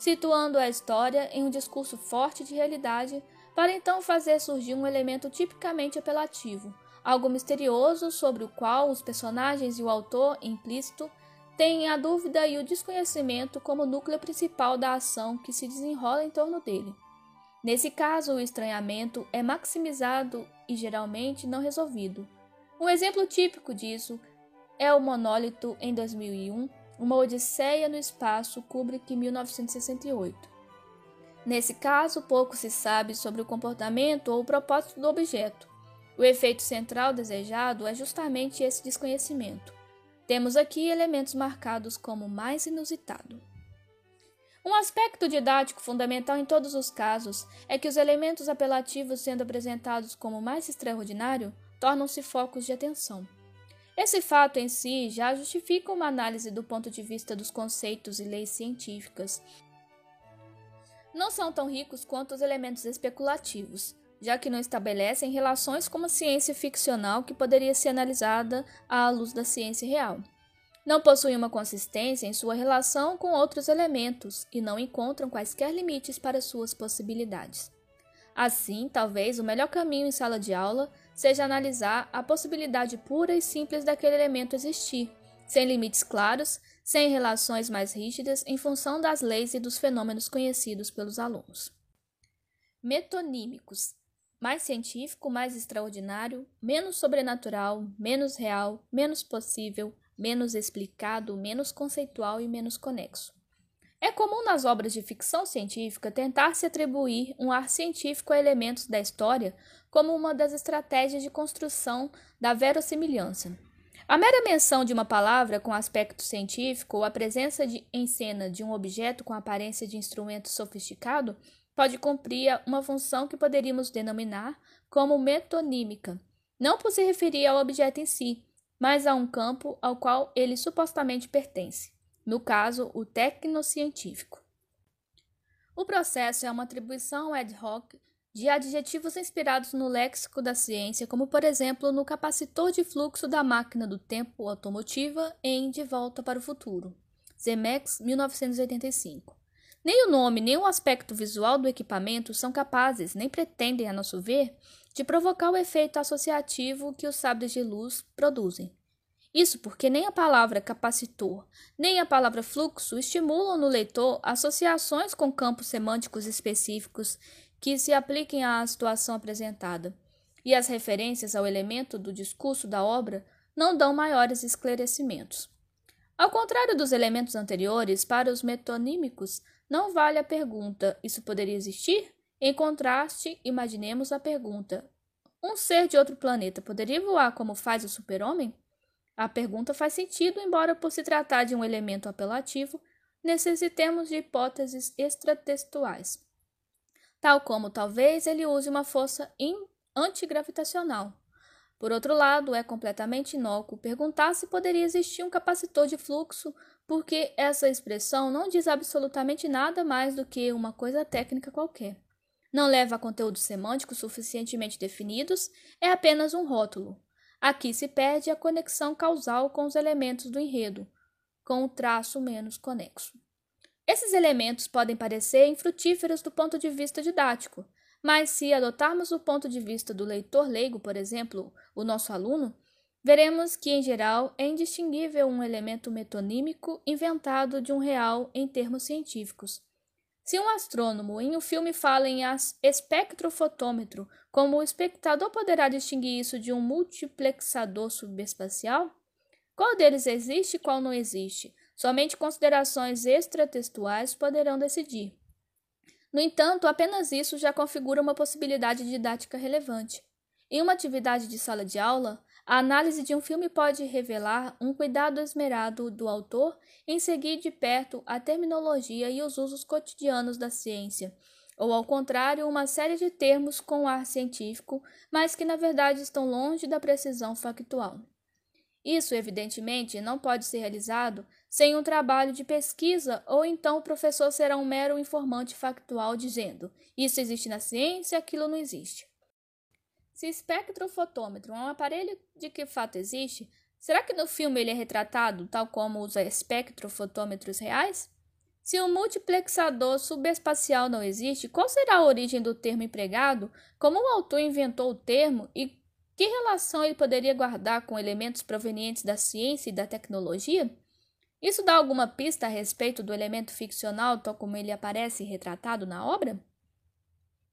S1: situando a história em um discurso forte de realidade, para então fazer surgir um elemento tipicamente apelativo, algo misterioso sobre o qual os personagens e o autor implícito têm a dúvida e o desconhecimento como núcleo principal da ação que se desenrola em torno dele. Nesse caso, o estranhamento é maximizado e geralmente não resolvido. Um exemplo típico disso é o monólito em 2001 uma Odisseia no Espaço, Kubrick 1968. Nesse caso, pouco se sabe sobre o comportamento ou o propósito do objeto. O efeito central desejado é justamente esse desconhecimento. Temos aqui elementos marcados como mais inusitado. Um aspecto didático fundamental em todos os casos é que os elementos apelativos sendo apresentados como mais extraordinário tornam-se focos de atenção. Esse fato em si já justifica uma análise do ponto de vista dos conceitos e leis científicas. Não são tão ricos quanto os elementos especulativos, já que não estabelecem relações com a ciência ficcional que poderia ser analisada à luz da ciência real. Não possuem uma consistência em sua relação com outros elementos e não encontram quaisquer limites para suas possibilidades. Assim, talvez o melhor caminho em sala de aula seja analisar a possibilidade pura e simples daquele elemento existir, sem limites claros, sem relações mais rígidas em função das leis e dos fenômenos conhecidos pelos alunos. Metonímicos mais científico, mais extraordinário, menos sobrenatural, menos real, menos possível, menos explicado, menos conceitual e menos conexo. É comum nas obras de ficção científica tentar se atribuir um ar científico a elementos da história como uma das estratégias de construção da verossimilhança. A mera menção de uma palavra com aspecto científico ou a presença de, em cena de um objeto com aparência de instrumento sofisticado pode cumprir uma função que poderíamos denominar como metonímica, não por se referir ao objeto em si, mas a um campo ao qual ele supostamente pertence no caso, o tecnocientífico. O processo é uma atribuição ad hoc de adjetivos inspirados no léxico da ciência, como por exemplo no capacitor de fluxo da máquina do tempo automotiva em De Volta para o Futuro, Zemeckis, 1985. Nem o nome, nem o aspecto visual do equipamento são capazes, nem pretendem, a nosso ver, de provocar o efeito associativo que os sabres de luz produzem. Isso porque nem a palavra capacitor, nem a palavra fluxo estimulam no leitor associações com campos semânticos específicos que se apliquem à situação apresentada, e as referências ao elemento do discurso da obra não dão maiores esclarecimentos. Ao contrário dos elementos anteriores, para os metonímicos, não vale a pergunta: isso poderia existir? Em contraste, imaginemos a pergunta: um ser de outro planeta poderia voar como faz o super-homem? A pergunta faz sentido, embora por se tratar de um elemento apelativo, necessitemos de hipóteses extratextuais, tal como talvez ele use uma força antigravitacional. Por outro lado, é completamente inócuo perguntar se poderia existir um capacitor de fluxo, porque essa expressão não diz absolutamente nada mais do que uma coisa técnica qualquer. Não leva a conteúdos semânticos suficientemente definidos, é apenas um rótulo. Aqui se perde a conexão causal com os elementos do enredo, com o traço menos conexo. Esses elementos podem parecer infrutíferos do ponto de vista didático, mas se adotarmos o ponto de vista do leitor leigo, por exemplo, o nosso aluno, veremos que, em geral, é indistinguível um elemento metonímico inventado de um real em termos científicos. Se um astrônomo em um filme fala em espectrofotômetro, como o espectador poderá distinguir isso de um multiplexador subespacial? Qual deles existe e qual não existe? Somente considerações extratextuais poderão decidir. No entanto, apenas isso já configura uma possibilidade didática relevante. Em uma atividade de sala de aula, a análise de um filme pode revelar um cuidado esmerado do autor em seguir de perto a terminologia e os usos cotidianos da ciência, ou ao contrário, uma série de termos com ar científico, mas que na verdade estão longe da precisão factual. Isso, evidentemente, não pode ser realizado sem um trabalho de pesquisa, ou então o professor será um mero informante factual dizendo: isso existe na ciência, aquilo não existe. Se espectrofotômetro é um aparelho de que fato existe, será que no filme ele é retratado tal como os espectrofotômetros reais? Se um multiplexador subespacial não existe, qual será a origem do termo empregado? Como o autor inventou o termo e que relação ele poderia guardar com elementos provenientes da ciência e da tecnologia? Isso dá alguma pista a respeito do elemento ficcional tal como ele aparece retratado na obra?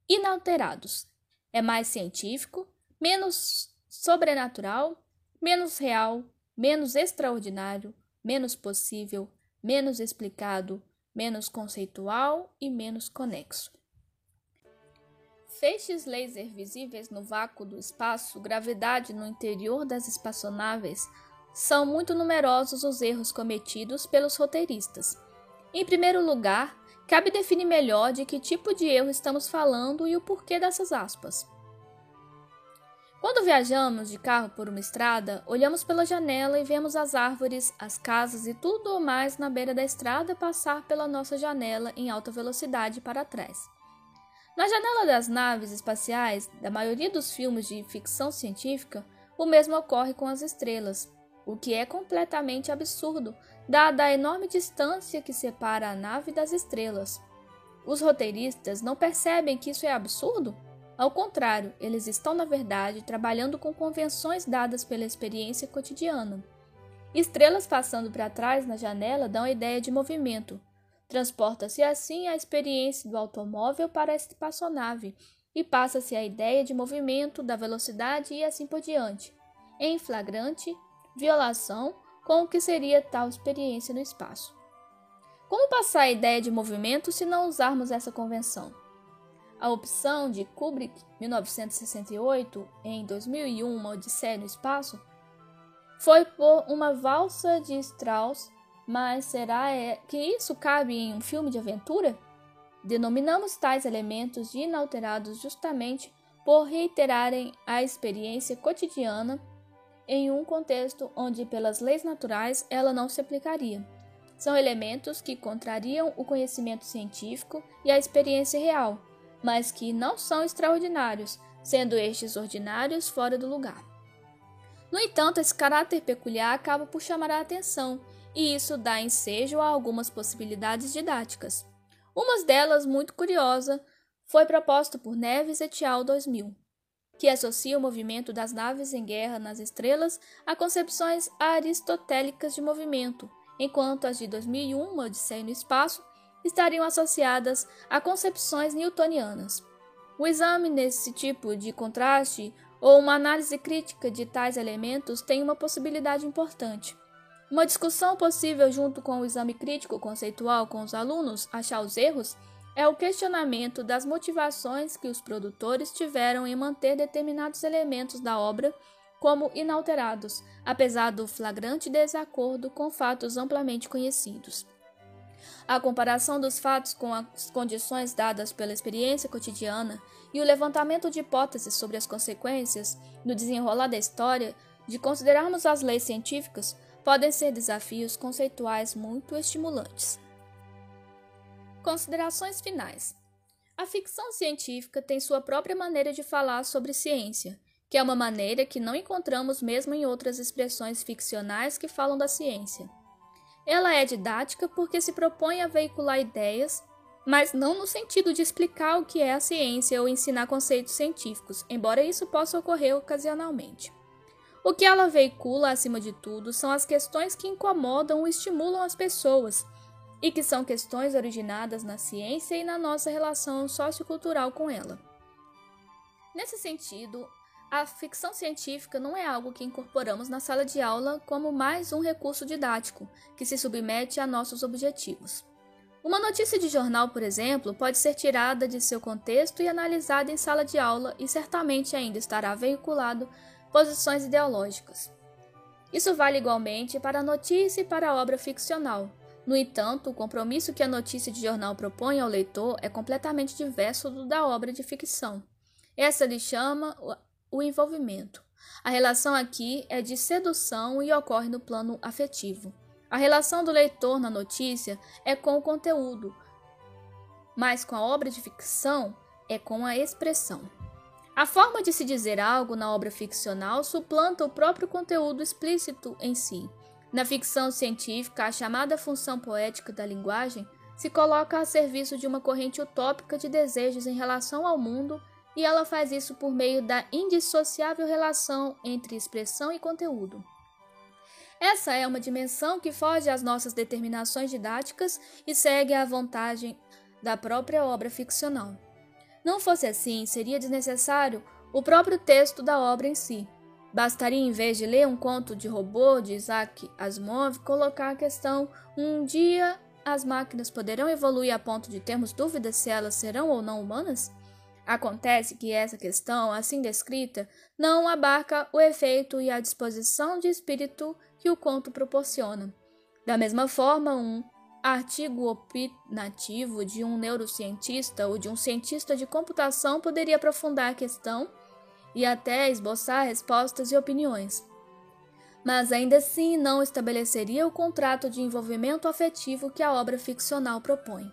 S1: Inalterados é mais científico, menos sobrenatural, menos real, menos extraordinário, menos possível, menos explicado, menos conceitual e menos conexo. Feixes laser visíveis no vácuo do espaço, gravidade no interior das espaçonaves, são muito numerosos os erros cometidos pelos roteiristas. Em primeiro lugar, Cabe definir melhor de que tipo de erro estamos falando e o porquê dessas aspas. Quando viajamos de carro por uma estrada, olhamos pela janela e vemos as árvores, as casas e tudo mais na beira da estrada passar pela nossa janela em alta velocidade para trás. Na janela das naves espaciais da maioria dos filmes de ficção científica, o mesmo ocorre com as estrelas, o que é completamente absurdo, dada a enorme distância que separa a nave das estrelas. Os roteiristas não percebem que isso é absurdo? Ao contrário, eles estão, na verdade, trabalhando com convenções dadas pela experiência cotidiana. Estrelas passando para trás na janela dão a ideia de movimento. Transporta-se assim a experiência do automóvel para a espaçonave e passa-se a ideia de movimento, da velocidade e assim por diante. Em flagrante, violação com o que seria tal experiência no espaço. Como passar a ideia de movimento se não usarmos essa convenção? A opção de Kubrick, 1968, em 2001, Uma Odisseia no Espaço, foi por uma valsa de Strauss, mas será é, que isso cabe em um filme de aventura? Denominamos tais elementos de inalterados justamente por reiterarem a experiência cotidiana em um contexto onde, pelas leis naturais, ela não se aplicaria. São elementos que contrariam o conhecimento científico e a experiência real, mas que não são extraordinários, sendo estes ordinários fora do lugar. No entanto, esse caráter peculiar acaba por chamar a atenção, e isso dá ensejo a algumas possibilidades didáticas. Uma delas, muito curiosa, foi proposta por Neves et al. 2000, que associa o movimento das naves em guerra nas estrelas a concepções aristotélicas de movimento, enquanto as de 2001, uma Odisseia no Espaço, estariam associadas a concepções newtonianas. O exame nesse tipo de contraste ou uma análise crítica de tais elementos tem uma possibilidade importante. Uma discussão possível junto com o exame crítico conceitual com os alunos, achar os erros, é o questionamento das motivações que os produtores tiveram em manter determinados elementos da obra como inalterados, apesar do flagrante desacordo com fatos amplamente conhecidos. A comparação dos fatos com as condições dadas pela experiência cotidiana e o levantamento de hipóteses sobre as consequências no desenrolar da história de considerarmos as leis científicas podem ser desafios conceituais muito estimulantes. Considerações finais. A ficção científica tem sua própria maneira de falar sobre ciência, que é uma maneira que não encontramos mesmo em outras expressões ficcionais que falam da ciência. Ela é didática porque se propõe a veicular ideias, mas não no sentido de explicar o que é a ciência ou ensinar conceitos científicos, embora isso possa ocorrer ocasionalmente. O que ela veicula, acima de tudo, são as questões que incomodam ou estimulam as pessoas, e que são questões originadas na ciência e na nossa relação sociocultural com ela. Nesse sentido, a ficção científica não é algo que incorporamos na sala de aula como mais um recurso didático que se submete a nossos objetivos. Uma notícia de jornal, por exemplo, pode ser tirada de seu contexto e analisada em sala de aula e certamente ainda estará veiculado posições ideológicas. Isso vale igualmente para a notícia e para a obra ficcional. No entanto, o compromisso que a notícia de jornal propõe ao leitor é completamente diverso do da obra de ficção. Essa lhe chama o envolvimento. A relação aqui é de sedução e ocorre no plano afetivo. A relação do leitor na notícia é com o conteúdo, mas com a obra de ficção é com a expressão. A forma de se dizer algo na obra ficcional suplanta o próprio conteúdo explícito em si. Na ficção científica, a chamada função poética da linguagem se coloca a serviço de uma corrente utópica de desejos em relação ao mundo e ela faz isso por meio da indissociável relação entre expressão e conteúdo. Essa é uma dimensão que foge às nossas determinações didáticas e segue à vontade da própria obra ficcional. Não fosse assim, seria desnecessário o próprio texto da obra em si. Bastaria, em vez de ler um conto de robô de Isaac Asimov, colocar a questão: um dia as máquinas poderão evoluir a ponto de termos dúvidas se elas serão ou não humanas? Acontece que essa questão, assim descrita, não abarca o efeito e a disposição de espírito que o conto proporciona. Da mesma forma, um artigo opinativo de um neurocientista ou de um cientista de computação poderia aprofundar a questão e até esboçar respostas e opiniões. Mas ainda assim não estabeleceria o contrato de envolvimento afetivo que a obra ficcional propõe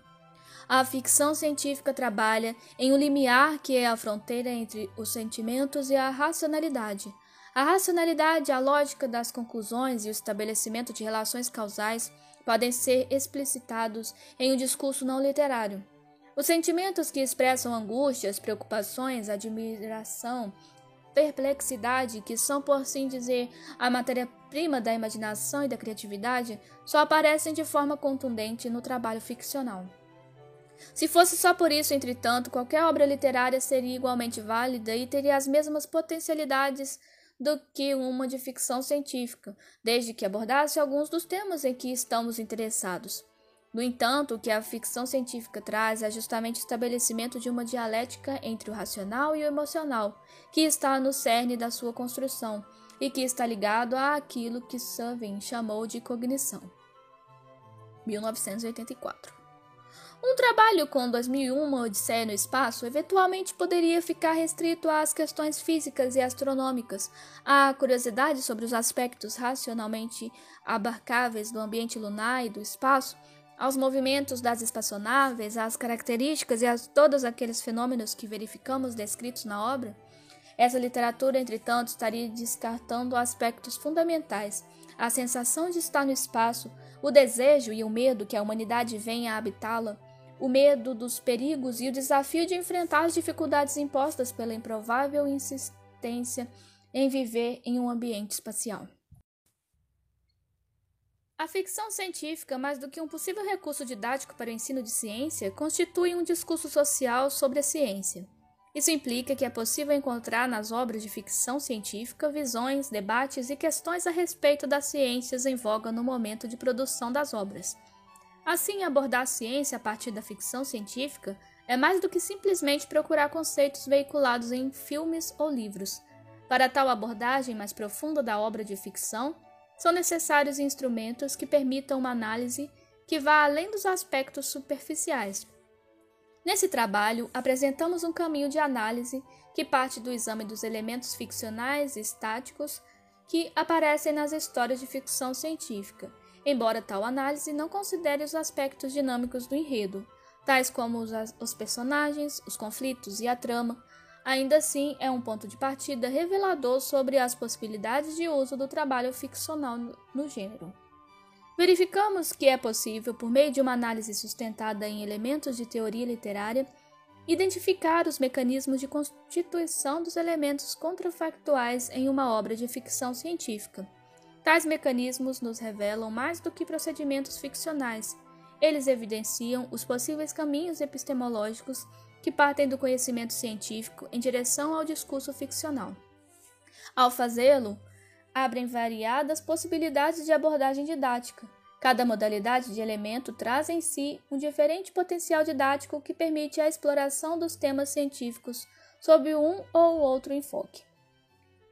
S1: a ficção científica trabalha em um limiar que é a fronteira entre os sentimentos e a racionalidade. A racionalidade, a lógica das conclusões e o estabelecimento de relações causais podem ser explicitados em um discurso não literário. Os sentimentos que expressam angústias, preocupações, admiração, perplexidade, que são, por assim dizer, a matéria-prima da imaginação e da criatividade, só aparecem de forma contundente no trabalho ficcional. Se fosse só por isso, entretanto, qualquer obra literária seria igualmente válida e teria as mesmas potencialidades do que uma de ficção científica, desde que abordasse alguns dos temas em que estamos interessados. No entanto, o que a ficção científica traz é justamente o estabelecimento de uma dialética entre o racional e o emocional, que está no cerne da sua construção e que está ligado àquilo que Savin chamou de cognição. 1984 um trabalho com 2001 Odisseia no Espaço eventualmente poderia ficar restrito às questões físicas e astronômicas, à curiosidade sobre os aspectos racionalmente abarcáveis do ambiente lunar e do espaço, aos movimentos das espaçonaves, às características e a todos aqueles fenômenos que verificamos descritos na obra. Essa literatura, entretanto, estaria descartando aspectos fundamentais, a sensação de estar no espaço, o desejo e o medo que a humanidade venha a habitá-la, o medo dos perigos e o desafio de enfrentar as dificuldades impostas pela improvável insistência em viver em um ambiente espacial. A ficção científica, mais do que um possível recurso didático para o ensino de ciência, constitui um discurso social sobre a ciência. Isso implica que é possível encontrar nas obras de ficção científica visões, debates e questões a respeito das ciências em voga no momento de produção das obras. Assim, abordar a ciência a partir da ficção científica é mais do que simplesmente procurar conceitos veiculados em filmes ou livros. Para tal abordagem mais profunda da obra de ficção, são necessários instrumentos que permitam uma análise que vá além dos aspectos superficiais. Nesse trabalho, apresentamos um caminho de análise que parte do exame dos elementos ficcionais e estáticos que aparecem nas histórias de ficção científica, embora tal análise não considere os aspectos dinâmicos do enredo, tais como os, personagens, os conflitos e a trama, ainda assim é um ponto de partida revelador sobre as possibilidades de uso do trabalho ficcional no gênero. Verificamos que é possível, por meio de uma análise sustentada em elementos de teoria literária, identificar os mecanismos de constituição dos elementos contrafactuais em uma obra de ficção científica. Tais mecanismos nos revelam mais do que procedimentos ficcionais. Eles evidenciam os possíveis caminhos epistemológicos que partem do conhecimento científico em direção ao discurso ficcional. Ao fazê-lo, abrem variadas possibilidades de abordagem didática. Cada modalidade de elemento traz em si um diferente potencial didático que permite a exploração dos temas científicos sob um ou outro enfoque.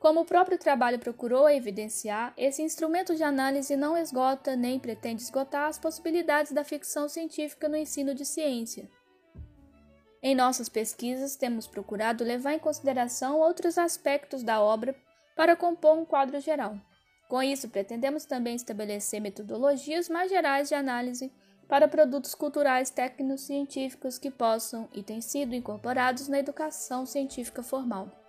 S1: Como o próprio trabalho procurou evidenciar, esse instrumento de análise não esgota nem pretende esgotar as possibilidades da ficção científica no ensino de ciência. Em nossas pesquisas, temos procurado levar em consideração outros aspectos da obra para compor um quadro geral. Com isso, pretendemos também estabelecer metodologias mais gerais de análise para produtos culturais técnico-científicos que possam e têm sido incorporados na educação científica formal.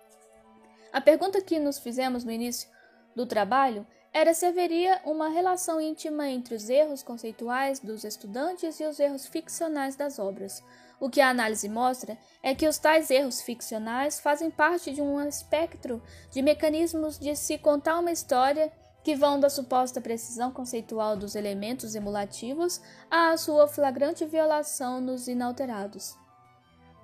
S1: A pergunta que nos fizemos no início do trabalho era se haveria uma relação íntima entre os erros conceituais dos estudantes e os erros ficcionais das obras. O que a análise mostra é que os tais erros ficcionais fazem parte de um espectro de mecanismos de se contar uma história que vão da suposta precisão conceitual dos elementos emulativos à sua flagrante violação nos inalterados.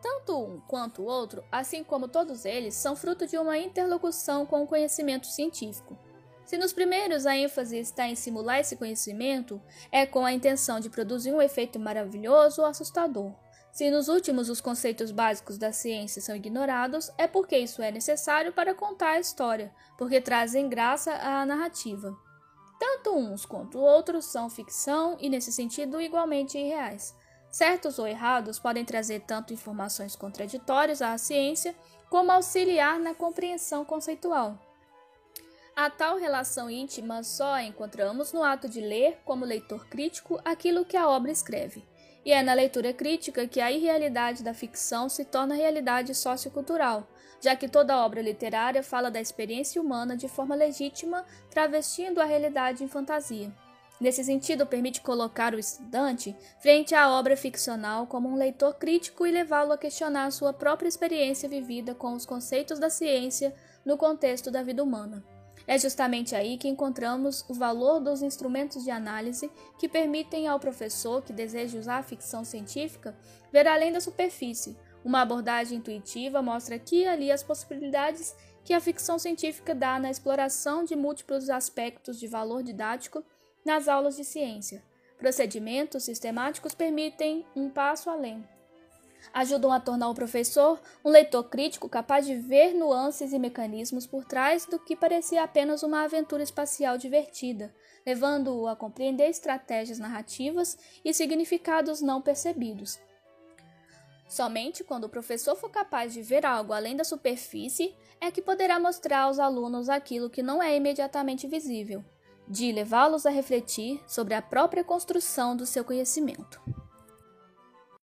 S1: Tanto um quanto o outro, assim como todos eles, são fruto de uma interlocução com o conhecimento científico. Se nos primeiros a ênfase está em simular esse conhecimento, é com a intenção de produzir um efeito maravilhoso ou assustador. Se nos últimos os conceitos básicos da ciência são ignorados, é porque isso é necessário para contar a história, porque trazem graça à narrativa. Tanto uns quanto outros são ficção e, nesse sentido, igualmente irreais. Certos ou errados podem trazer tanto informações contraditórias à ciência, como auxiliar na compreensão conceitual. A tal relação íntima só a encontramos no ato de ler, como leitor crítico, aquilo que a obra escreve. E é na leitura crítica que a irrealidade da ficção se torna realidade sociocultural, já que toda obra literária fala da experiência humana de forma legítima, travestindo a realidade em fantasia. Nesse sentido, permite colocar o estudante frente à obra ficcional como um leitor crítico e levá-lo a questionar sua própria experiência vivida com os conceitos da ciência no contexto da vida humana. É justamente aí que encontramos o valor dos instrumentos de análise que permitem ao professor que deseja usar a ficção científica ver além da superfície. Uma abordagem intuitiva mostra aqui e ali as possibilidades que a ficção científica dá na exploração de múltiplos aspectos de valor didático nas aulas de ciência. Procedimentos sistemáticos permitem um passo além, ajudam a tornar o professor um leitor crítico capaz de ver nuances e mecanismos por trás do que parecia apenas uma aventura espacial divertida, levando-o a compreender estratégias narrativas e significados não percebidos. Somente quando o professor for capaz de ver algo além da superfície é que poderá mostrar aos alunos aquilo que não é imediatamente visível, de levá-los a refletir sobre a própria construção do seu conhecimento.